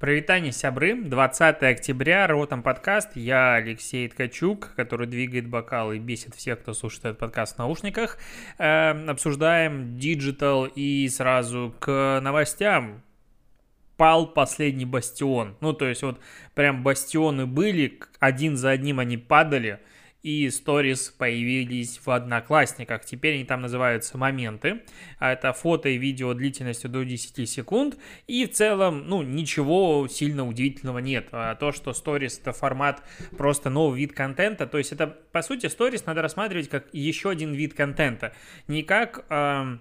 Прывітанне, сябры. 20 октября, Ртом подкаст. Я Алексей Ткачук, который двигает бокал и бесит всех, кто слушает этот подкаст в наушниках. Э, обсуждаем digital и сразу к новостям. Пал последний бастион. Ну, то есть вот прям бастионы были, один за одним они падали – и сторис появились в Одноклассниках. Теперь они там называются моменты. А это фото и видео длительностью до 10 секунд. И в целом, ну, ничего сильно удивительного нет. А то, что сторис это формат просто новый вид контента, то есть это, по сути, сторис надо рассматривать как еще один вид контента. Не как... Э,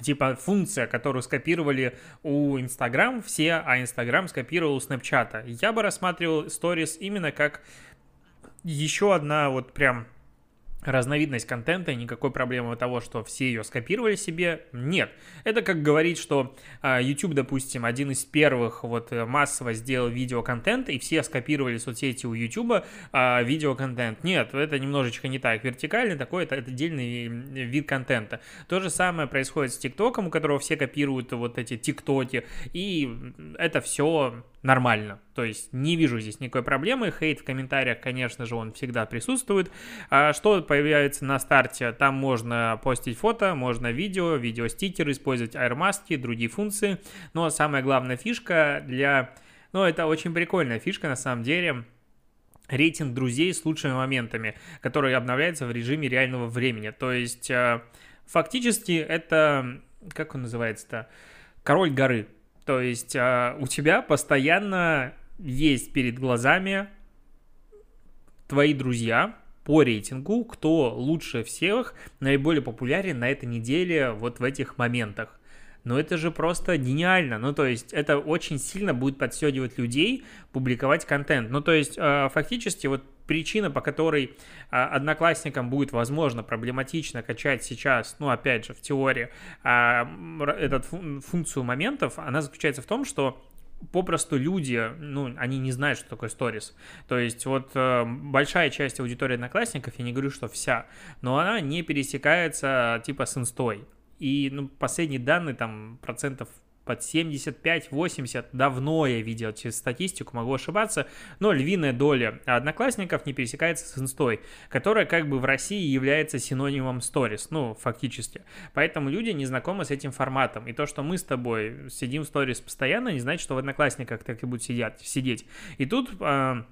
типа функция, которую скопировали у Инстаграм все, а Инстаграм скопировал у Снэпчата. Я бы рассматривал сторис именно как еще одна вот прям разновидность контента, никакой проблемы того, что все ее скопировали себе, нет. Это как говорить, что а, YouTube, допустим, один из первых вот э, массово сделал видеоконтент, и все скопировали соцсети у YouTube а, видеоконтент. Нет, это немножечко не так. Вертикальный такой, это, отдельный вид контента. То же самое происходит с ТикТоком, у которого все копируют вот эти ТикТоки, и это все нормально. То есть не вижу здесь никакой проблемы. Хейт в комментариях, конечно же, он всегда присутствует. А что появляется на старте? Там можно постить фото, можно видео, видеостикеры, использовать аэромаски, другие функции. Но самая главная фишка для... Ну, это очень прикольная фишка на самом деле рейтинг друзей с лучшими моментами, который обновляется в режиме реального времени. То есть э, фактически это, как он называется-то, король горы. То есть э, у тебя постоянно есть перед глазами твои друзья по рейтингу, кто лучше всех, наиболее популярен на этой неделе вот в этих моментах. Но это же просто гениально. Ну, то есть, это очень сильно будет подстегивать людей публиковать контент. Ну, то есть, э, фактически, вот причина, по которой а, одноклассникам будет, возможно, проблематично качать сейчас, ну, опять же, в теории, а, эту функцию моментов, она заключается в том, что попросту люди, ну, они не знают, что такое сторис. То есть вот э, большая часть аудитории одноклассников, я не говорю, что вся, но она не пересекается типа с инстой. И ну, последние данные, там, процентов под 75-80, давно я видел через статистику, могу ошибаться, но львиная доля одноклассников не пересекается с инстой, которая как бы в России является синонимом сторис, ну, фактически. Поэтому люди не знакомы с этим форматом. И то, что мы с тобой сидим в сторис постоянно, не значит, что в одноклассниках так и будут сидеть. сидеть. И тут... Э,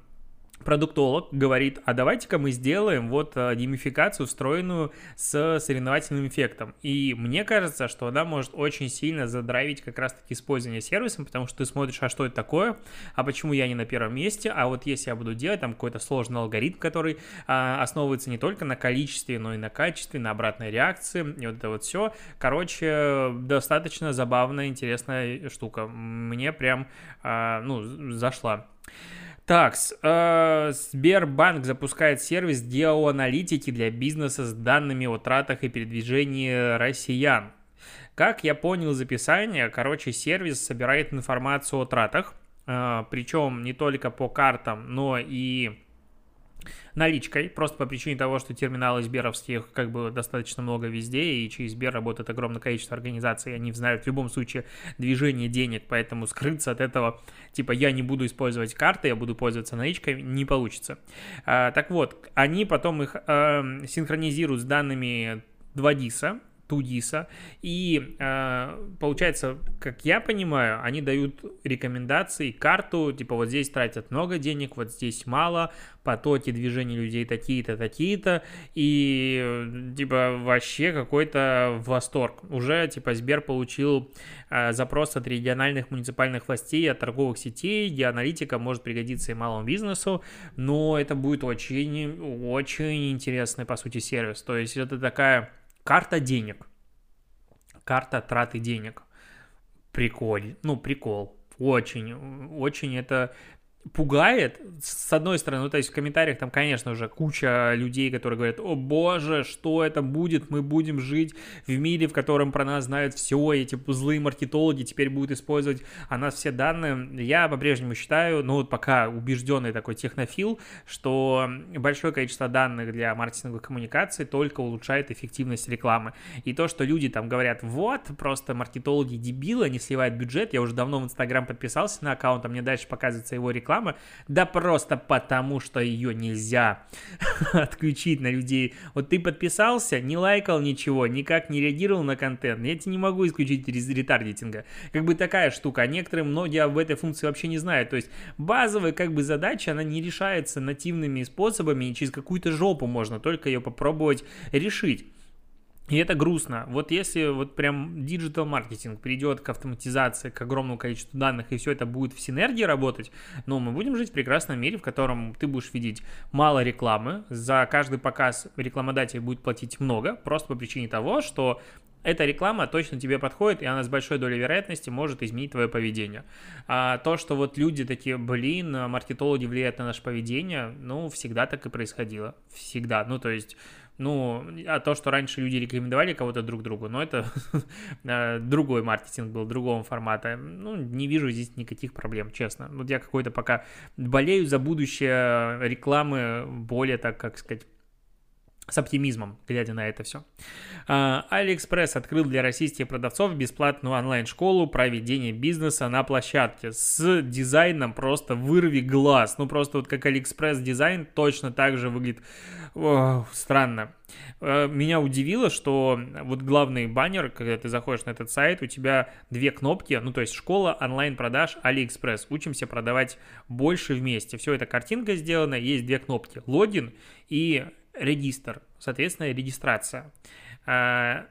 продуктолог говорит, а давайте-ка мы сделаем вот э, геймификацию, встроенную с соревновательным эффектом. И мне кажется, что она может очень сильно задрайвить как раз-таки использование сервисом, потому что ты смотришь, а что это такое, а почему я не на первом месте, а вот если я буду делать там какой-то сложный алгоритм, который а, основывается не только на количестве, но и на качестве, на обратной реакции, и вот это вот все. Короче, достаточно забавная, интересная штука. Мне прям, а, ну, зашла. Так, э, Сбербанк запускает сервис геоаналитики для бизнеса с данными о тратах и передвижении россиян. Как я понял из описания, короче, сервис собирает информацию о тратах, э, причем не только по картам, но и наличкой, просто по причине того, что терминалы сберовских как бы достаточно много везде, и через Сбер работает огромное количество организаций, они знают в любом случае движение денег, поэтому скрыться от этого, типа, я не буду использовать карты, я буду пользоваться наличкой, не получится. А, так вот, они потом их э, синхронизируют с данными 2DIS, Тудиса. И э, получается, как я понимаю, они дают рекомендации, карту, типа вот здесь тратят много денег, вот здесь мало, потоки движения людей такие-то, такие-то, и типа вообще какой-то восторг. Уже типа Сбер получил э, запрос от региональных муниципальных властей, от торговых сетей, где аналитика может пригодиться и малому бизнесу, но это будет очень, очень интересный, по сути, сервис. То есть это такая Карта денег. Карта траты денег. Приколь. Ну, прикол. Очень, очень это пугает, с одной стороны, ну, то есть в комментариях там, конечно же, куча людей, которые говорят, о боже, что это будет, мы будем жить в мире, в котором про нас знают все, эти злые маркетологи теперь будут использовать о нас все данные. Я по-прежнему считаю, ну, вот пока убежденный такой технофил, что большое количество данных для маркетинговой коммуникации только улучшает эффективность рекламы. И то, что люди там говорят, вот, просто маркетологи дебилы, они сливают бюджет, я уже давно в Инстаграм подписался на аккаунт, а мне дальше показывается его реклама, реклама, да просто потому, что ее нельзя отключить на людей. Вот ты подписался, не лайкал ничего, никак не реагировал на контент, я тебе не могу исключить из ретаргетинга. Как бы такая штука, некоторые, многие об этой функции вообще не знают. То есть базовая как бы задача, она не решается нативными способами, и через какую-то жопу можно только ее попробовать решить. И это грустно. Вот если вот прям digital маркетинг придет к автоматизации, к огромному количеству данных, и все это будет в синергии работать, ну, мы будем жить в прекрасном мире, в котором ты будешь видеть мало рекламы, за каждый показ рекламодатель будет платить много, просто по причине того, что эта реклама точно тебе подходит, и она с большой долей вероятности может изменить твое поведение. А то, что вот люди такие, блин, маркетологи влияют на наше поведение, ну, всегда так и происходило. Всегда. Ну, то есть ну, а то, что раньше люди рекомендовали кого-то друг другу, но это э, другой маркетинг был, другого формата. Ну, не вижу здесь никаких проблем, честно. Вот я какой-то пока болею за будущее рекламы более, так как сказать, с оптимизмом, глядя на это все. Алиэкспресс открыл для российских продавцов бесплатную онлайн-школу про ведение бизнеса на площадке с дизайном просто вырви глаз. Ну, просто вот как Алиэкспресс дизайн точно так же выглядит о, странно. А, меня удивило, что вот главный баннер, когда ты заходишь на этот сайт, у тебя две кнопки, ну то есть школа онлайн-продаж Алиэкспресс. Учимся продавать больше вместе. Все это картинка сделана, есть две кнопки. Логин и регистр, соответственно, регистрация. А,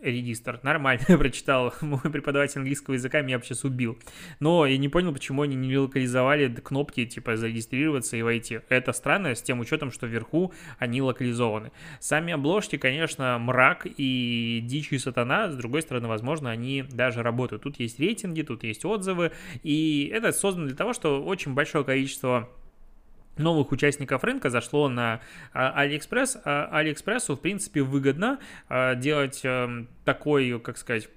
регистр. Нормально прочитал. Мой преподаватель английского языка меня сейчас убил. Но я не понял, почему они не локализовали кнопки, типа, зарегистрироваться и войти. Это странно, с тем учетом, что вверху они локализованы. Сами обложки, конечно, мрак и дичь и сатана. С другой стороны, возможно, они даже работают. Тут есть рейтинги, тут есть отзывы. И это создано для того, что очень большое количество новых участников рынка зашло на Алиэкспресс. А Алиэкспрессу, в принципе, выгодно а, делать эм, такой, как сказать,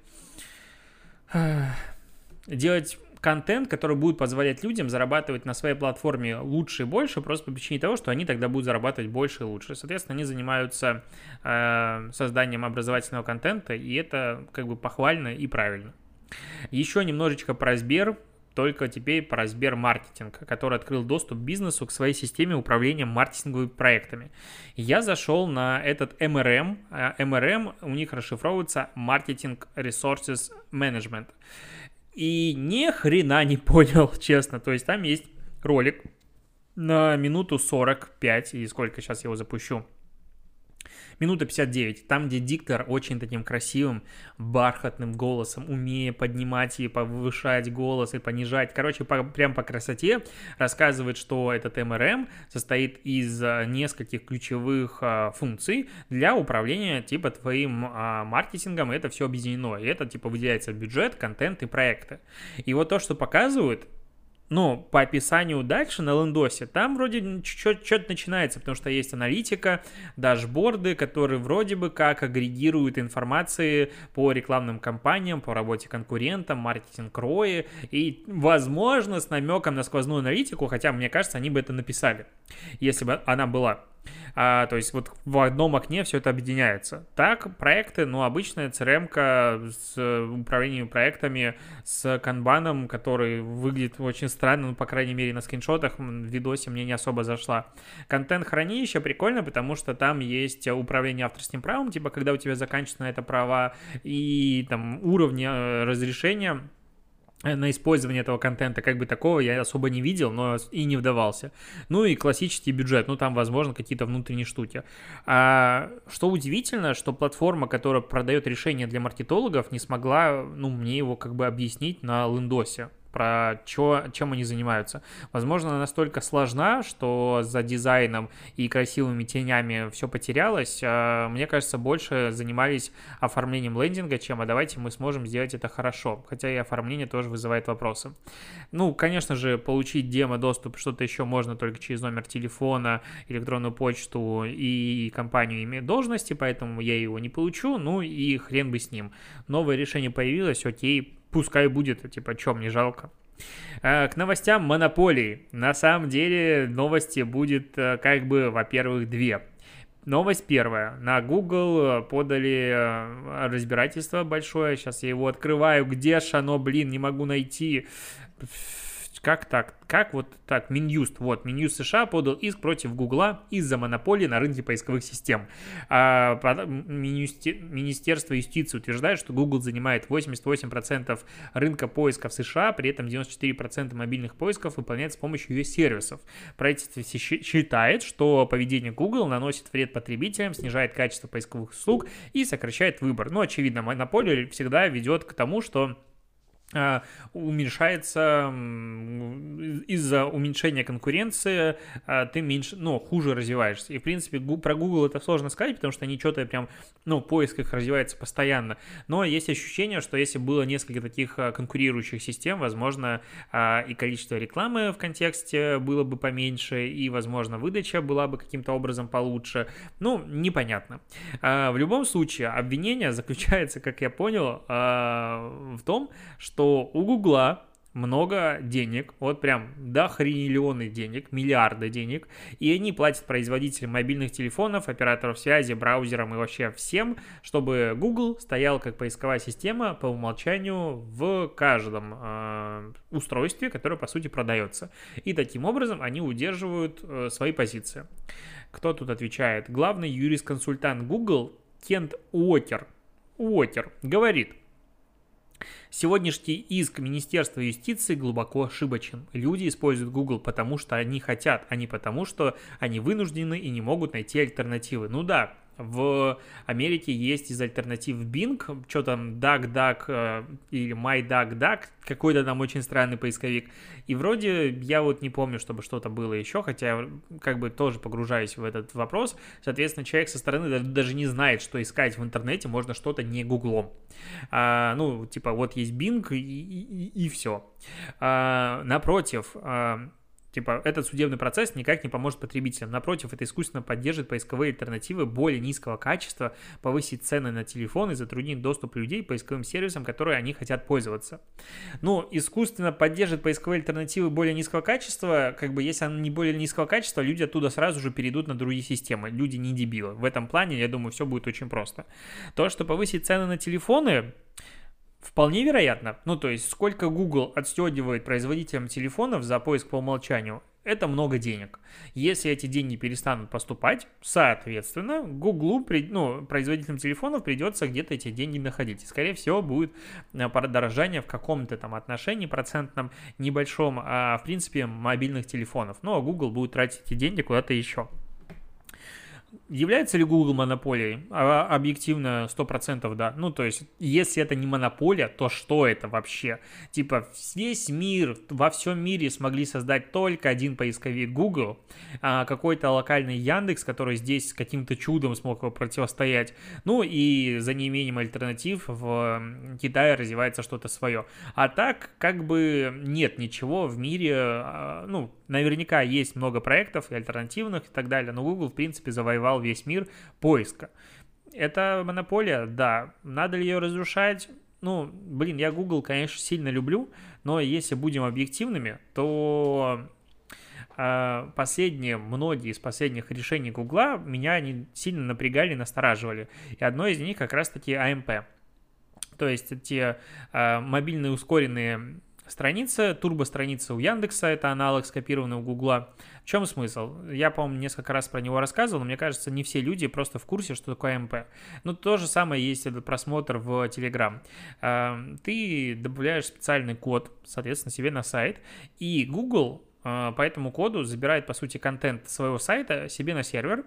делать контент, который будет позволять людям зарабатывать на своей платформе лучше и больше, просто по причине того, что они тогда будут зарабатывать больше и лучше. Соответственно, они занимаются э, созданием образовательного контента, и это как бы похвально и правильно. Еще немножечко про Сбер только теперь про Сбермаркетинг, который открыл доступ бизнесу к своей системе управления маркетинговыми проектами. Я зашел на этот MRM. MRM у них расшифровывается Marketing Resources Management. И ни хрена не понял, честно. То есть там есть ролик на минуту 45, и сколько сейчас я его запущу, Минута 59, там, где диктор очень таким красивым, бархатным голосом, умея поднимать и повышать голос и понижать, короче, по, прям по красоте, рассказывает, что этот МРМ состоит из а, нескольких ключевых а, функций для управления, типа, твоим а, маркетингом, это все объединено, и это, типа, выделяется бюджет, контент и проекты. И вот то, что показывают, ну, по описанию дальше на лендосе, там вроде что-то начинается, потому что есть аналитика, дашборды, которые вроде бы как агрегируют информации по рекламным кампаниям, по работе конкурентам, маркетинг рои, и, возможно, с намеком на сквозную аналитику, хотя, мне кажется, они бы это написали, если бы она была. А, то есть вот в одном окне все это объединяется. Так, проекты, ну, обычная crm с управлением проектами, с канбаном, который выглядит очень странно, ну, по крайней мере, на скриншотах, в видосе мне не особо зашла. Контент-хранилище прикольно, потому что там есть управление авторским правом, типа, когда у тебя заканчиваются на это права, и там уровни э, разрешения на использование этого контента как бы такого я особо не видел, но и не вдавался. Ну и классический бюджет, ну там, возможно, какие-то внутренние штуки. А, что удивительно, что платформа, которая продает решения для маркетологов, не смогла, ну, мне его как бы объяснить на лендосе. Про чё, чем они занимаются. Возможно, она настолько сложна, что за дизайном и красивыми тенями все потерялось. А, мне кажется, больше занимались оформлением лендинга, чем а давайте мы сможем сделать это хорошо. Хотя и оформление тоже вызывает вопросы. Ну, конечно же, получить демо-доступ, что-то еще можно только через номер телефона, электронную почту и компанию имеет должности, поэтому я его не получу, ну и хрен бы с ним. Новое решение появилось, окей, пускай будет, типа, чем мне жалко. Э, к новостям монополии. На самом деле новости будет э, как бы, во-первых, две. Новость первая. На Google подали э, разбирательство большое. Сейчас я его открываю. Где ж оно, блин, не могу найти. Как так? Как вот так? Минюст. Вот, Минюст США подал иск против Гугла из-за монополии на рынке поисковых систем. А, Министерство юстиции утверждает, что Google занимает 88% рынка поиска в США, при этом 94% мобильных поисков выполняется с помощью ее сервисов. Правительство считает, что поведение Google наносит вред потребителям, снижает качество поисковых услуг и сокращает выбор. Но, очевидно, монополия всегда ведет к тому, что уменьшается из-за уменьшения конкуренции, а, ты меньше, ну, хуже развиваешься. И, в принципе, про Google это сложно сказать, потому что они что-то прям, ну, поиск их развивается постоянно. Но есть ощущение, что если было несколько таких а, конкурирующих систем, возможно, и количество рекламы в контексте было бы поменьше, и, возможно, выдача была бы каким-то образом получше. Ну, непонятно. В любом случае, обвинение заключается, как я понял, в том, что у Гугла много денег, вот прям до хрениллионы денег, миллиарды денег, и они платят производителям мобильных телефонов, операторов связи, браузерам и вообще всем, чтобы Google стоял как поисковая система по умолчанию в каждом э, устройстве, которое по сути продается. И таким образом они удерживают э, свои позиции. Кто тут отвечает? Главный юрист-консультант Google Кент Уокер, Уокер говорит, Сегодняшний иск Министерства юстиции глубоко ошибочен. Люди используют Google потому, что они хотят, а не потому, что они вынуждены и не могут найти альтернативы. Ну да, в Америке есть из альтернатив Bing, что там DuckDuck э, или MyDuckDuck, какой-то там очень странный поисковик. И вроде я вот не помню, чтобы что-то было еще, хотя как бы тоже погружаюсь в этот вопрос. Соответственно, человек со стороны даже не знает, что искать в интернете можно что-то не гуглом. А, ну, типа вот есть Bing и, и, и все. А, напротив, а, Типа, этот судебный процесс никак не поможет потребителям. Напротив, это искусственно поддержит поисковые альтернативы более низкого качества, повысит цены на телефон и затруднит доступ людей к поисковым сервисам, которые они хотят пользоваться. Ну, искусственно поддержит поисковые альтернативы более низкого качества, как бы, если она не более низкого качества, люди оттуда сразу же перейдут на другие системы. Люди не дебилы. В этом плане, я думаю, все будет очень просто. То, что повысит цены на телефоны, Вполне вероятно. Ну, то есть, сколько Google отстегивает производителям телефонов за поиск по умолчанию, это много денег. Если эти деньги перестанут поступать, соответственно, Google, ну, производителям телефонов придется где-то эти деньги находить. И, скорее всего, будет э, подорожание в каком-то там отношении процентном небольшом, а, в принципе, мобильных телефонов. Ну, а Google будет тратить эти деньги куда-то еще. Является ли Google монополией? А, объективно 100% да. Ну, то есть, если это не монополия, то что это вообще? Типа, весь мир, во всем мире смогли создать только один поисковик Google, а какой-то локальный Яндекс, который здесь каким-то чудом смог противостоять. Ну, и за неимением альтернатив в Китае развивается что-то свое. А так, как бы нет ничего в мире, а, ну, наверняка есть много проектов и альтернативных и так далее, но Google, в принципе, завоевал весь мир поиска. Это монополия, да. Надо ли ее разрушать? Ну, блин, я Google, конечно, сильно люблю, но если будем объективными, то э, последние, многие из последних решений Гугла меня не сильно напрягали, настораживали. И одно из них как раз-таки AMP. То есть те э, мобильные ускоренные страница, турбо-страница у Яндекса, это аналог скопированный у Гугла. В чем смысл? Я, по-моему, несколько раз про него рассказывал, но мне кажется, не все люди просто в курсе, что такое МП. Ну, то же самое есть этот просмотр в Telegram. Эм, ты добавляешь специальный код, соответственно, себе на сайт, и Google э, по этому коду забирает, по сути, контент своего сайта себе на сервер,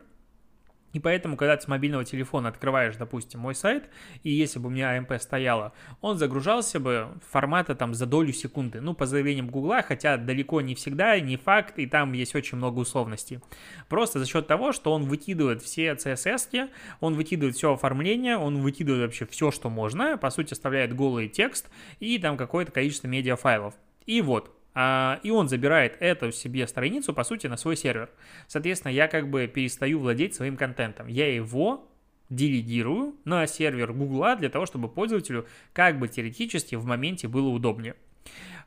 И поэтому, когда ты с мобильного телефона открываешь, допустим, мой сайт, и если бы у меня AMP стояло, он загружался бы формата там за долю секунды. Ну, по заявлениям Гугла, хотя далеко не всегда, не факт, и там есть очень много условностей. Просто за счет того, что он выкидывает все CSS, он выкидывает все оформление, он выкидывает вообще все, что можно, по сути, оставляет голый текст и там какое-то количество медиафайлов. И вот, и он забирает эту себе страницу, по сути, на свой сервер. Соответственно, я как бы перестаю владеть своим контентом. Я его делегирую на сервер Гугла для того, чтобы пользователю как бы теоретически в моменте было удобнее.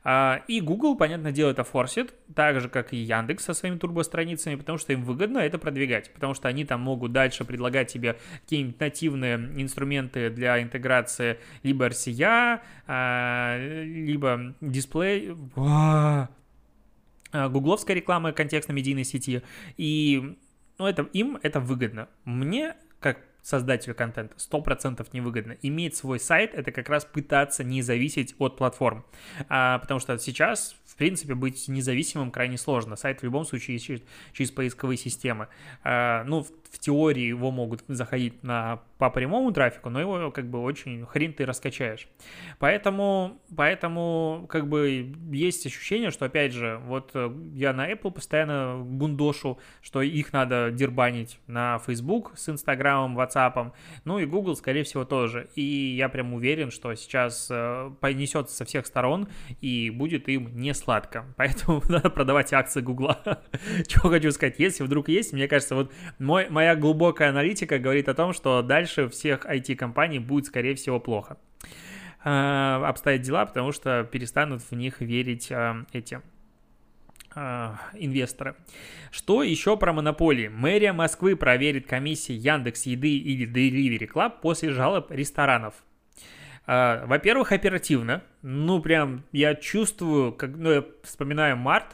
А, и Google, понятно дело, это форсит, так же, как и Яндекс со своими турбостраницами, потому что им выгодно это продвигать, потому что они там могут дальше предлагать тебе какие-нибудь нативные инструменты для интеграции либо RCA, а, либо дисплей, а, гугловской рекламы контекстно-медийной сети, и ну, это, им это выгодно. Мне, создателю контента 100% невыгодно. Иметь свой сайт — это как раз пытаться не зависеть от платформ. А, потому что сейчас, в принципе, быть независимым крайне сложно. Сайт в любом случае через, через поисковые системы. А, ну, в, теории его могут заходить на по прямому трафику, но его как бы очень хрен ты раскачаешь. Поэтому, поэтому как бы есть ощущение, что опять же, вот э, я на Apple постоянно бундошу, что их надо дербанить на Facebook с Инстаграмом, WhatsApp, ну и Google, скорее всего, тоже. И я прям уверен, что сейчас э, понесется со всех сторон и будет им не сладко. Поэтому надо продавать акции Гугла. Чего хочу сказать, если вдруг есть, мне кажется, вот мой, моя глубокая аналитика говорит о том, что дальше всех IT-компаний будет, скорее всего, плохо э, обстоят дела, потому что перестанут в них верить э, эти э, инвесторы. Что еще про монополии? Мэрия Москвы проверит комиссии Яндекс Еды или Delivery Club после жалоб ресторанов. Во-первых, оперативно. Ну, прям я чувствую, как, ну, я вспоминаю март,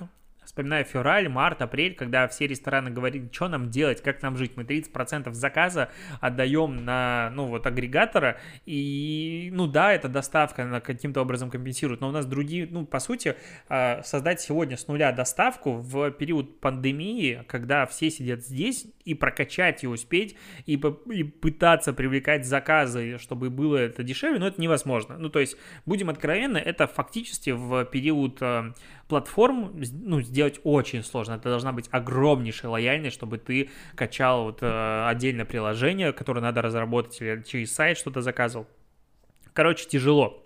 Вспоминаю февраль, март, апрель, когда все рестораны говорили, что нам делать, как нам жить. Мы 30% заказа отдаем на, ну, вот, агрегатора, и, ну, да, это доставка она каким-то образом компенсирует, но у нас другие, ну, по сути, а, создать сегодня с нуля доставку в период пандемии, когда все сидят здесь, и прокачать и успеть, и, и пытаться привлекать заказы, чтобы было это дешевле, но это невозможно. Ну, то есть, будем откровенны, это фактически в период а, платформ ну, сделать очень сложно. Это должна быть огромнейшая лояльность, чтобы ты качал вот э, отдельное приложение, которое надо разработать или через сайт что-то заказывал. Короче, тяжело.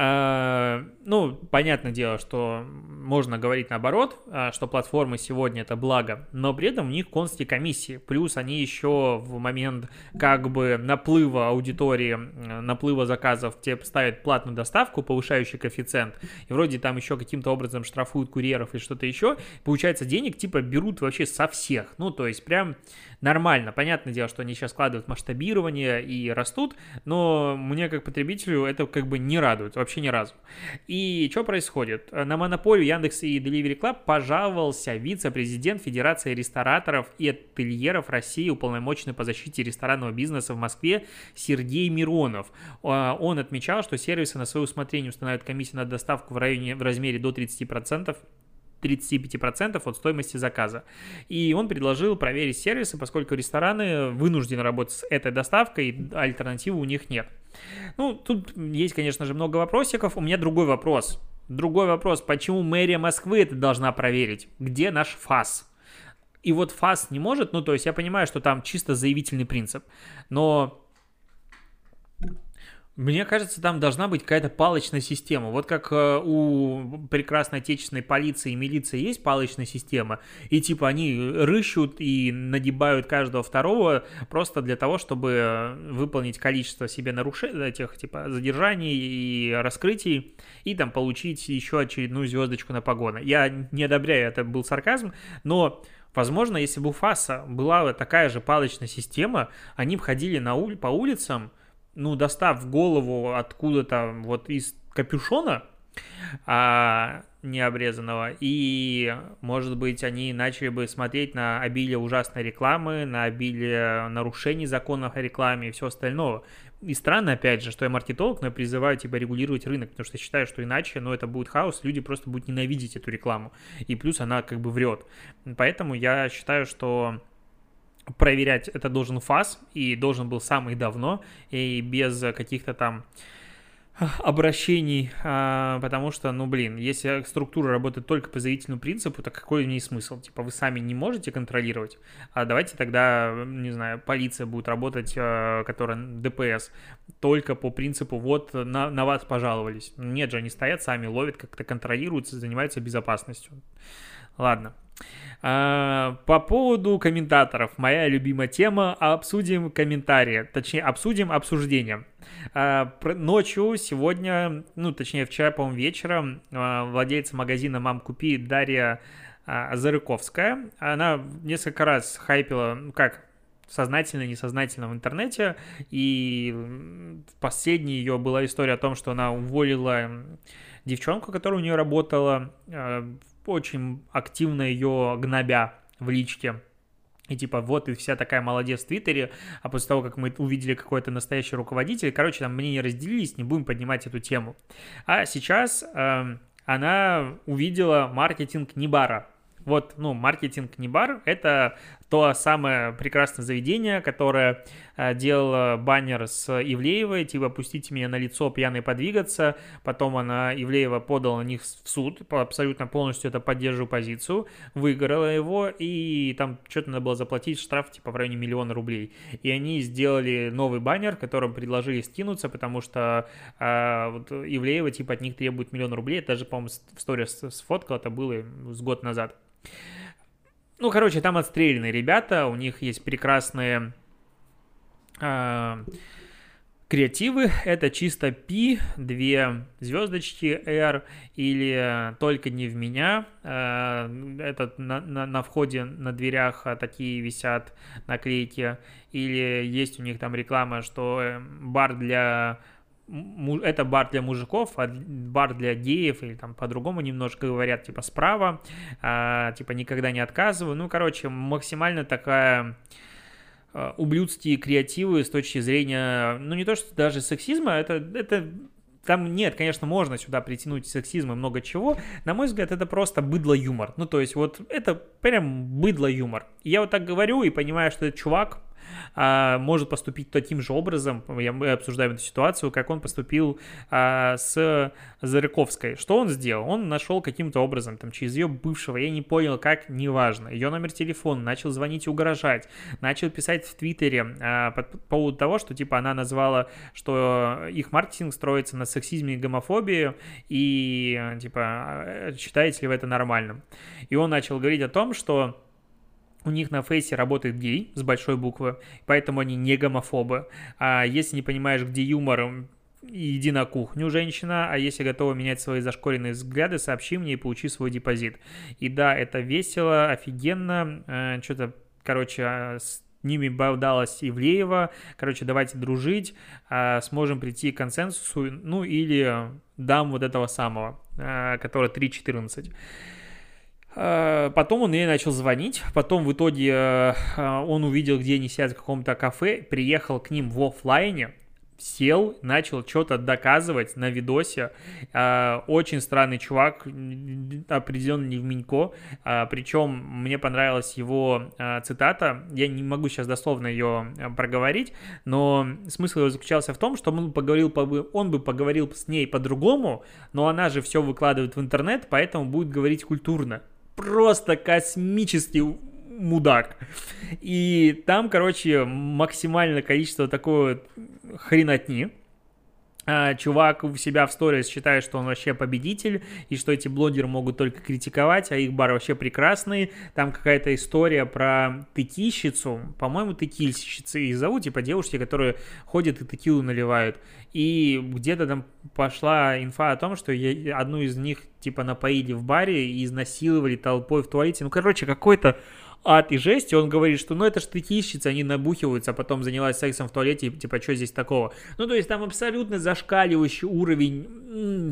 А, ну, понятное дело, что можно говорить наоборот, а, что платформы сегодня это благо, но при этом у них консти комиссии. Плюс они еще в момент как бы наплыва аудитории, наплыва заказов тебе ставят платную доставку, повышающий коэффициент, и вроде там еще каким-то образом штрафуют курьеров или что-то еще. Получается, денег типа берут вообще со всех. Ну, то есть прям нормально. Понятное дело, что они сейчас складывают масштабирование и растут, но мне как потребителю это как бы не радует, вообще ни разу. И что происходит? На монополию Яндекс и Delivery Club пожаловался вице-президент Федерации рестораторов и ательеров России, уполномоченный по защите ресторанного бизнеса в Москве Сергей Миронов. А, он отмечал, что сервисы на свое усмотрение устанавливают комиссию на доставку в районе в размере до 30%, 35% от стоимости заказа. И он предложил проверить сервисы, поскольку рестораны вынуждены работать с этой доставкой, альтернативы у них нет. Ну, тут есть, конечно же, много вопросиков. У меня другой вопрос. Другой вопрос, почему мэрия Москвы это должна проверить? Где наш ФАС? И вот ФАС не может, ну, то есть я понимаю, что там чисто заявительный принцип, но мне кажется, там должна быть какая-то палочная система. Вот как э, у прекрасной отечественной полиции и милиции есть палочная система, и типа они рыщут и нагибают каждого второго просто для того, чтобы выполнить количество себе нарушений, этих типа задержаний и раскрытий, и там получить еще очередную звездочку на погоны. Я не одобряю, это был сарказм, но Возможно, если бы у ФАСа была такая же палочная система, они бы ходили на ули, по улицам, ну, достав голову откуда-то вот из капюшона, а, необрезанного, и, может быть, они начали бы смотреть на обилие ужасной рекламы, на обилие нарушений законов о рекламе и все остальное. И странно, опять же, что я маркетолог, но я призываю, типа, регулировать рынок, потому что я считаю, что иначе, ну, это будет хаос, люди просто будут ненавидеть эту рекламу, и плюс она как бы врет. Поэтому я считаю, что проверять это должен ФАС, и должен был самый давно, и без каких-то там обращений, а, потому что, ну, блин, если структура работает только по заявительному принципу, то какой в ней смысл? Типа, вы сами не можете контролировать, а давайте тогда, не знаю, полиция будет работать, а, которая ДПС, только по принципу, вот, на, на вас пожаловались. Нет же, они стоят сами, ловят, как-то контролируются, занимаются безопасностью. Ладно. А, по поводу комментаторов, моя любимая тема, обсудим комментарии, точнее, обсудим обсуждение. А, ночью сегодня, ну, точнее, вчера, по-моему, вечером, а, владельца магазина «Мам, купи» Дарья Зарыковская, она несколько раз хайпила, ну, как, сознательно, несознательно в интернете, и последняя ее была история о том, что она уволила девчонку, которая у нее работала, очень активно ее гнобя в личке. И типа, вот и вся такая молодец в Твиттере, а после того, как мы увидели какой-то настоящий руководитель, короче, там мнения разделились, не будем поднимать эту тему. А сейчас э, она увидела маркетинг Нибара. Вот, ну, маркетинг Нибар — это то самое прекрасное заведение, которое э, делало баннер с Ивлеевой, типа «Пустите меня на лицо, пьяный подвигаться». Потом она, Ивлеева, подала на них в суд, абсолютно полностью это поддерживаю позицию, выиграла его, и там что-то надо было заплатить штраф типа в районе миллиона рублей. И они сделали новый баннер, которым предложили скинуться, потому что э, вот Ивлеева типа от них требует миллион рублей. Это даже, по-моему, в сторис сфоткал, это было с год назад. Ну, короче, там отстрелянные ребята, у них есть прекрасные э, креативы. Это чисто P, две звездочки R или только не в меня. Э, это на, на, на входе, на дверях такие висят наклейки. Или есть у них там реклама, что э, бар для это бар для мужиков, а бар для геев, или там по-другому немножко говорят, типа справа, а, типа никогда не отказываю. Ну, короче, максимально такая а, ублюдские креативы с точки зрения, ну, не то, что даже сексизма, это, это там нет, конечно, можно сюда притянуть сексизм и много чего. На мой взгляд, это просто быдло-юмор. Ну, то есть, вот это прям быдло-юмор. Я вот так говорю и понимаю, что этот чувак, а, может поступить таким же образом, мы обсуждаем эту ситуацию, как он поступил а, с Зарыковской. Что он сделал? Он нашел каким-то образом, там, через ее бывшего, я не понял, как, неважно, ее номер телефона, начал звонить и угрожать, начал писать в Твиттере а, по, по поводу того, что, типа, она назвала, что их маркетинг строится на сексизме и гомофобии, и, типа, а, считаете ли вы это нормальным? И он начал говорить о том, что у них на фейсе работает гей с большой буквы, поэтому они не гомофобы. А если не понимаешь, где юмор, иди на кухню, женщина, а если готова менять свои зашкоренные взгляды, сообщи мне и получи свой депозит. И да, это весело, офигенно, э, что-то, короче, а, с ними бавдалась Ивлеева, короче, давайте дружить, э, сможем прийти к консенсусу, ну или дам вот этого самого, э, который 3.14. Э, потом он ей начал звонить, потом в итоге э, он увидел, где они сидят в каком-то кафе, приехал к ним в офлайне, сел, начал что-то доказывать на видосе. Э, очень странный чувак, определенно не в Минько. Причем мне понравилась его цитата. Я не могу сейчас дословно ее проговорить, но смысл его заключался в том, что он поговорил, он бы поговорил с ней по-другому, но она же все выкладывает в интернет, поэтому будет говорить культурно просто космический мудак. И там, короче, максимальное количество такой хренотни. А, чувак у себя в сторис считает, что он вообще победитель, и что эти блогеры могут только критиковать, а их бар вообще прекрасный. Там какая-то история про текильщицу, по-моему, текильщицы их зовут, типа девушки, которые ходят и текилу наливают. И где-то там пошла инфа о том, что одну из них типа напоили в баре и изнасиловали толпой в туалете. Ну, короче, какой-то ад и жесть, и он говорит, что ну это ж текильщица, они набухиваются, а потом занялась сексом в туалете, типа, что здесь такого? Ну, то есть там абсолютно зашкаливающий уровень,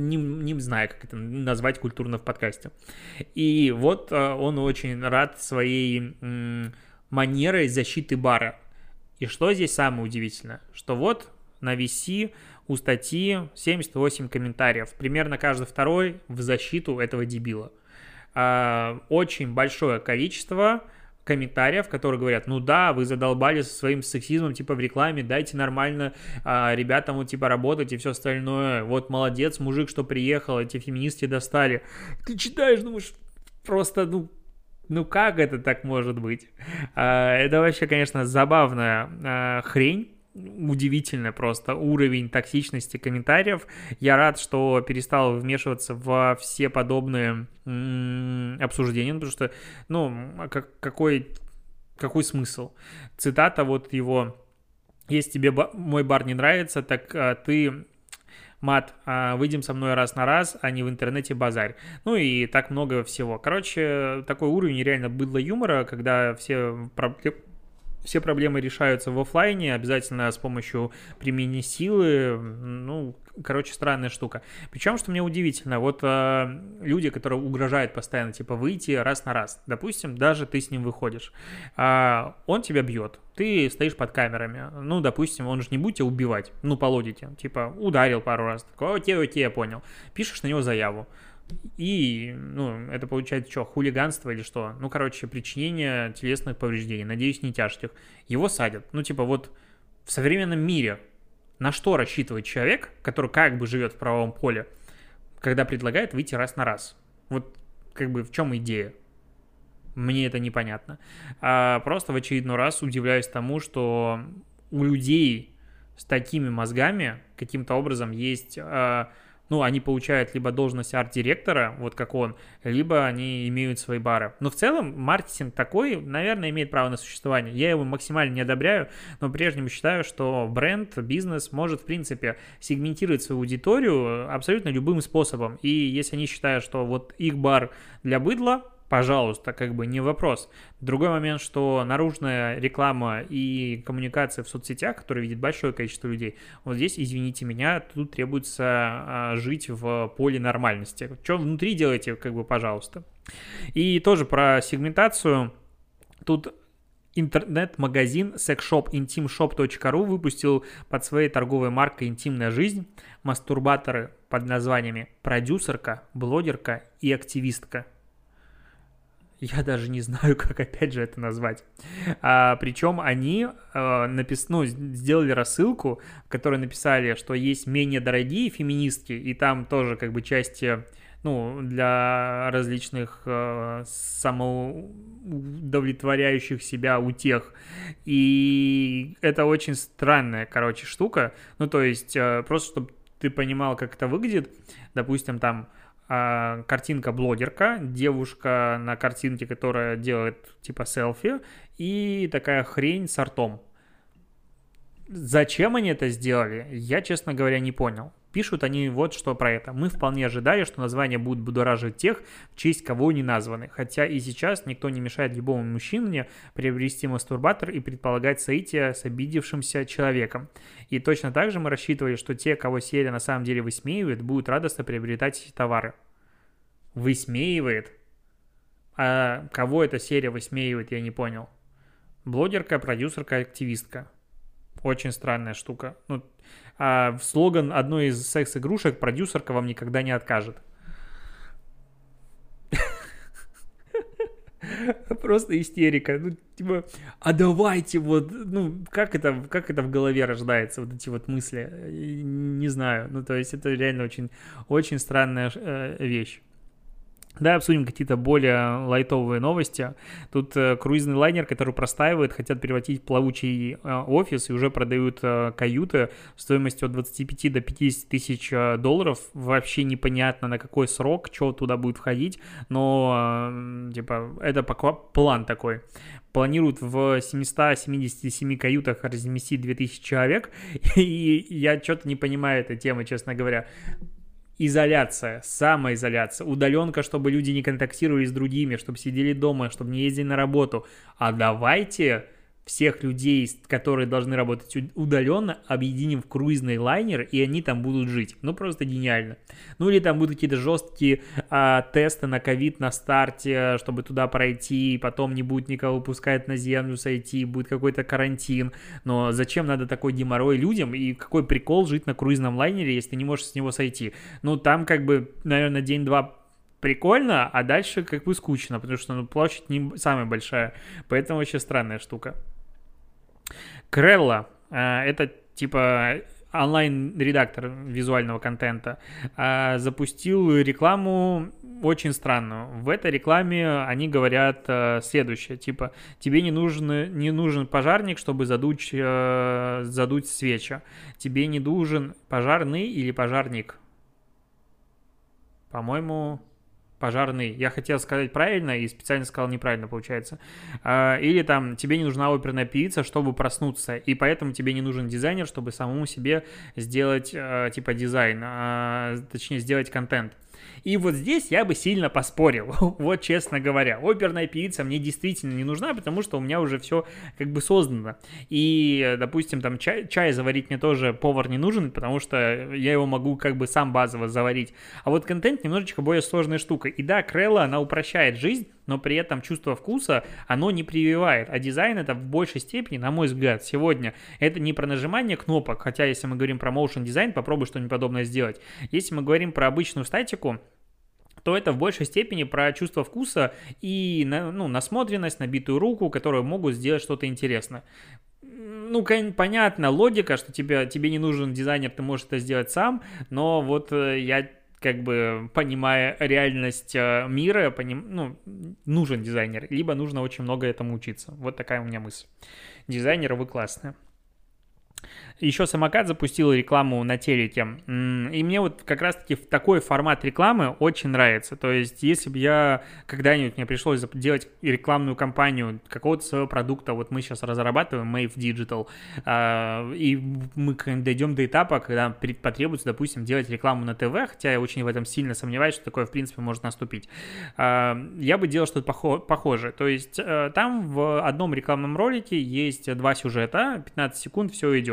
не, не знаю, как это назвать культурно в подкасте. И вот э, он очень рад своей манерой защиты бара. И что здесь самое удивительное? Что вот на VC у статьи 78 комментариев, примерно каждый второй в защиту этого дебила. А, очень большое количество комментариев, которые говорят, ну да, вы задолбали со своим сексизмом, типа в рекламе, дайте нормально а, ребятам вот типа работать и все остальное. Вот молодец, мужик, что приехал, эти феминистки достали. Ты читаешь, думаешь, просто, ну, ну как это так может быть? А, это вообще, конечно, забавная а, хрень удивительно просто уровень токсичности комментариев. Я рад, что перестал вмешиваться во все подобные обсуждения, потому что, ну, а как, какой, какой смысл? Цитата вот его «Если тебе мой бар не нравится, так а, ты мат, а, выйдем со мной раз на раз, а не в интернете базарь. Ну и так много всего. Короче, такой уровень реально быдло юмора, когда все все проблемы решаются в офлайне, обязательно с помощью применения силы, ну, короче, странная штука. Причем, что мне удивительно, вот э, люди, которые угрожают постоянно, типа, выйти раз на раз, допустим, даже ты с ним выходишь, э, он тебя бьет, ты стоишь под камерами, ну, допустим, он же не будет тебя убивать, ну, по логике, типа, ударил пару раз, такой, окей, окей, я понял, пишешь на него заяву, и, ну, это получается что, хулиганство или что? Ну, короче, причинение телесных повреждений, надеюсь, не тяжких. Его садят. Ну, типа, вот в современном мире на что рассчитывает человек, который как бы живет в правовом поле, когда предлагает выйти раз на раз? Вот как бы в чем идея? Мне это непонятно. А просто в очередной раз удивляюсь тому, что у людей с такими мозгами каким-то образом есть... А, ну, они получают либо должность арт-директора, вот как он, либо они имеют свои бары. Но в целом маркетинг такой, наверное, имеет право на существование. Я его максимально не одобряю, но прежнему считаю, что бренд, бизнес может, в принципе, сегментировать свою аудиторию абсолютно любым способом. И если они считают, что вот их бар для быдла, пожалуйста, как бы не вопрос. Другой момент, что наружная реклама и коммуникация в соцсетях, которые видит большое количество людей, вот здесь, извините меня, тут требуется а, жить в поле нормальности. Что внутри делаете, как бы, пожалуйста. И тоже про сегментацию. Тут интернет-магазин sexshop выпустил под своей торговой маркой «Интимная жизнь» мастурбаторы под названиями «Продюсерка», «Блогерка» и «Активистка». Я даже не знаю, как опять же это назвать. А, причем они а, напис... ну, сделали рассылку, в которой написали, что есть менее дорогие феминистки, и там тоже как бы части ну, для различных э, самоудовлетворяющих себя утех. И это очень странная, короче, штука. Ну, то есть, э, просто чтобы ты понимал, как это выглядит, допустим, там а, картинка блогерка, девушка на картинке, которая делает типа селфи, и такая хрень с артом. Зачем они это сделали, я, честно говоря, не понял. Пишут они вот что про это. Мы вполне ожидали, что название будет будоражить тех, в честь кого не названы. Хотя и сейчас никто не мешает любому мужчине приобрести мастурбатор и предполагать соитие с обидевшимся человеком. И точно так же мы рассчитывали, что те, кого серия на самом деле высмеивает, будут радостно приобретать эти товары. Высмеивает? А кого эта серия высмеивает, я не понял. Блогерка, продюсерка, активистка. Очень странная штука. Ну, а слоган одной из секс-игрушек «Продюсерка вам никогда не откажет». Просто истерика. Ну, типа, а давайте вот, ну, как это, как это в голове рождается, вот эти вот мысли, не знаю. Ну, то есть это реально очень, очень странная э, вещь. Да, обсудим какие-то более лайтовые новости. Тут э, круизный лайнер, который простаивает, хотят превратить в плавучий э, офис и уже продают э, каюты стоимостью от 25 до 50 тысяч э, долларов. Вообще непонятно на какой срок, что туда будет входить, но э, типа это пока план такой. Планируют в 777 каютах разместить 2000 человек, и я что-то не понимаю этой темы, честно говоря изоляция, самоизоляция, удаленка, чтобы люди не контактировали с другими, чтобы сидели дома, чтобы не ездили на работу. А давайте всех людей, которые должны работать удаленно, объединим в круизный лайнер, и они там будут жить. Ну, просто гениально. Ну, или там будут какие-то жесткие а, тесты на ковид на старте, чтобы туда пройти, и потом не будет никого выпускать на землю сойти, будет какой-то карантин. Но зачем надо такой геморрой людям, и какой прикол жить на круизном лайнере, если ты не можешь с него сойти? Ну, там как бы, наверное, день-два прикольно, а дальше как бы скучно, потому что ну, площадь не самая большая, поэтому вообще странная штука. Крелла э, это типа онлайн-редактор визуального контента, э, запустил рекламу очень странную. В этой рекламе они говорят э, следующее, типа, тебе не нужен, не нужен пожарник, чтобы задуть, задуть свеча. Тебе не нужен пожарный или пожарник. По-моему, пожарный. Я хотел сказать правильно и специально сказал неправильно, получается. А, или там тебе не нужна оперная певица, чтобы проснуться, и поэтому тебе не нужен дизайнер, чтобы самому себе сделать а, типа дизайн, а, точнее сделать контент. И вот здесь я бы сильно поспорил, вот честно говоря. Оперная певица мне действительно не нужна, потому что у меня уже все как бы создано. И, допустим, там чай, чай заварить мне тоже повар не нужен, потому что я его могу как бы сам базово заварить. А вот контент немножечко более сложная штука. И да, Крелла, она упрощает жизнь, но при этом чувство вкуса, оно не прививает. А дизайн это в большей степени, на мой взгляд, сегодня это не про нажимание кнопок, хотя если мы говорим про motion дизайн, попробуй что-нибудь подобное сделать. Если мы говорим про обычную статику, то это в большей степени про чувство вкуса и ну, насмотренность, набитую руку, которые могут сделать что-то интересное. Ну, понятно, логика, что тебе, тебе не нужен дизайнер, ты можешь это сделать сам, но вот э, я как бы понимая реальность э, мира, поним... ну, нужен дизайнер, либо нужно очень много этому учиться. Вот такая у меня мысль. Дизайнеры вы классные. Еще самокат запустил рекламу на телеке. И мне вот как раз-таки такой формат рекламы очень нравится. То есть, если бы я когда-нибудь мне пришлось делать рекламную кампанию какого-то своего продукта, вот мы сейчас разрабатываем Mave Digital, а, и мы дойдем до этапа, когда потребуется, допустим, делать рекламу на ТВ, хотя я очень в этом сильно сомневаюсь, что такое, в принципе, может наступить. А, я бы делал что-то похожее. То есть, э, там в одном рекламном ролике есть два сюжета, 15 секунд, все идет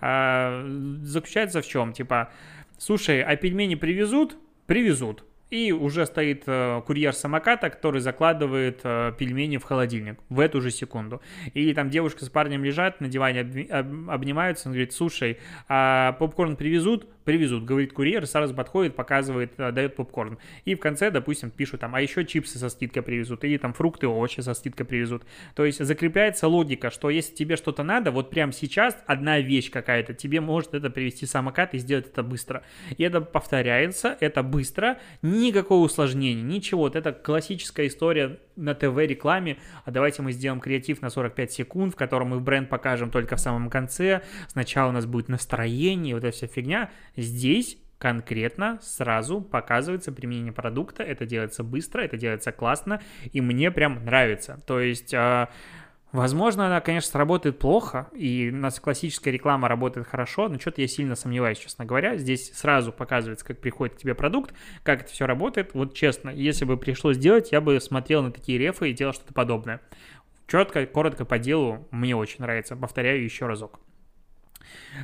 а, заключается в чем? Типа, слушай, а пельмени привезут? Привезут. И уже стоит э, курьер самоката, который закладывает э, пельмени в холодильник в эту же секунду. Или там девушка с парнем лежат на диване, об, обнимаются, он говорит, слушай, а попкорн привезут? привезут, говорит курьер, сразу подходит, показывает, э, дает попкорн. И в конце, допустим, пишут там, а еще чипсы со скидкой привезут, или там фрукты, овощи со скидкой привезут. То есть закрепляется логика, что если тебе что-то надо, вот прямо сейчас одна вещь какая-то, тебе может это привести самокат и сделать это быстро. И это повторяется, это быстро, никакого усложнения, ничего. Вот это классическая история на ТВ-рекламе, а давайте мы сделаем креатив на 45 секунд, в котором мы бренд покажем только в самом конце, сначала у нас будет настроение, вот эта вся фигня. Здесь конкретно сразу показывается применение продукта, это делается быстро, это делается классно, и мне прям нравится. То есть... Возможно, она, конечно, сработает плохо, и у нас классическая реклама работает хорошо, но что-то я сильно сомневаюсь, честно говоря. Здесь сразу показывается, как приходит к тебе продукт, как это все работает. Вот честно, если бы пришлось делать, я бы смотрел на такие рефы и делал что-то подобное. Четко, коротко по делу, мне очень нравится. Повторяю еще разок.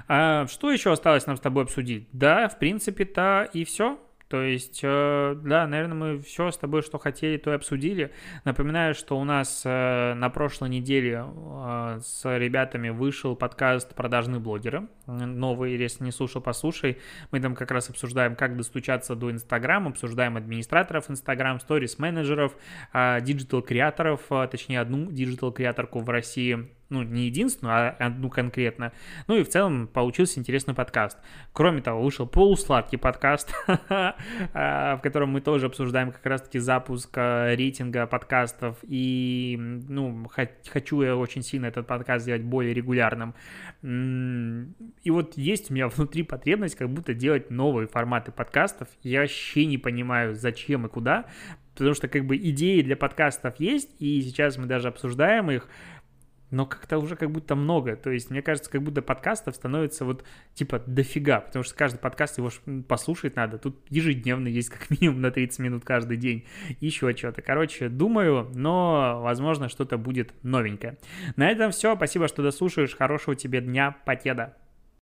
А, что еще осталось нам с тобой обсудить? Да, в принципе-то и все. То есть, э, да, наверное, мы все с тобой, что хотели, то и обсудили. Напоминаю, что у нас э, на прошлой неделе э, с ребятами вышел подкаст «Продажные блогеры». Новый, если не слушал, послушай. Мы там как раз обсуждаем, как достучаться до Инстаграма, обсуждаем администраторов Инстаграм, сторис-менеджеров, digital-креаторов, точнее, одну digital-креаторку в России – ну, не единственную, а одну конкретно. Ну и в целом получился интересный подкаст. Кроме того, вышел полусладкий подкаст, а, в котором мы тоже обсуждаем как раз-таки запуск а, рейтинга подкастов. И, ну, хочу я очень сильно этот подкаст сделать более регулярным. И вот есть у меня внутри потребность как будто делать новые форматы подкастов. Я вообще не понимаю, зачем и куда, потому что как бы идеи для подкастов есть, и сейчас мы даже обсуждаем их, но как-то уже как будто много. То есть, мне кажется, как будто подкастов становится вот типа дофига, потому что каждый подкаст его послушать надо. Тут ежедневно есть как минимум на 30 минут каждый день. Еще что-то. Короче, думаю, но, возможно, что-то будет новенькое. На этом все. Спасибо, что дослушаешь. Хорошего тебе дня. Покеда.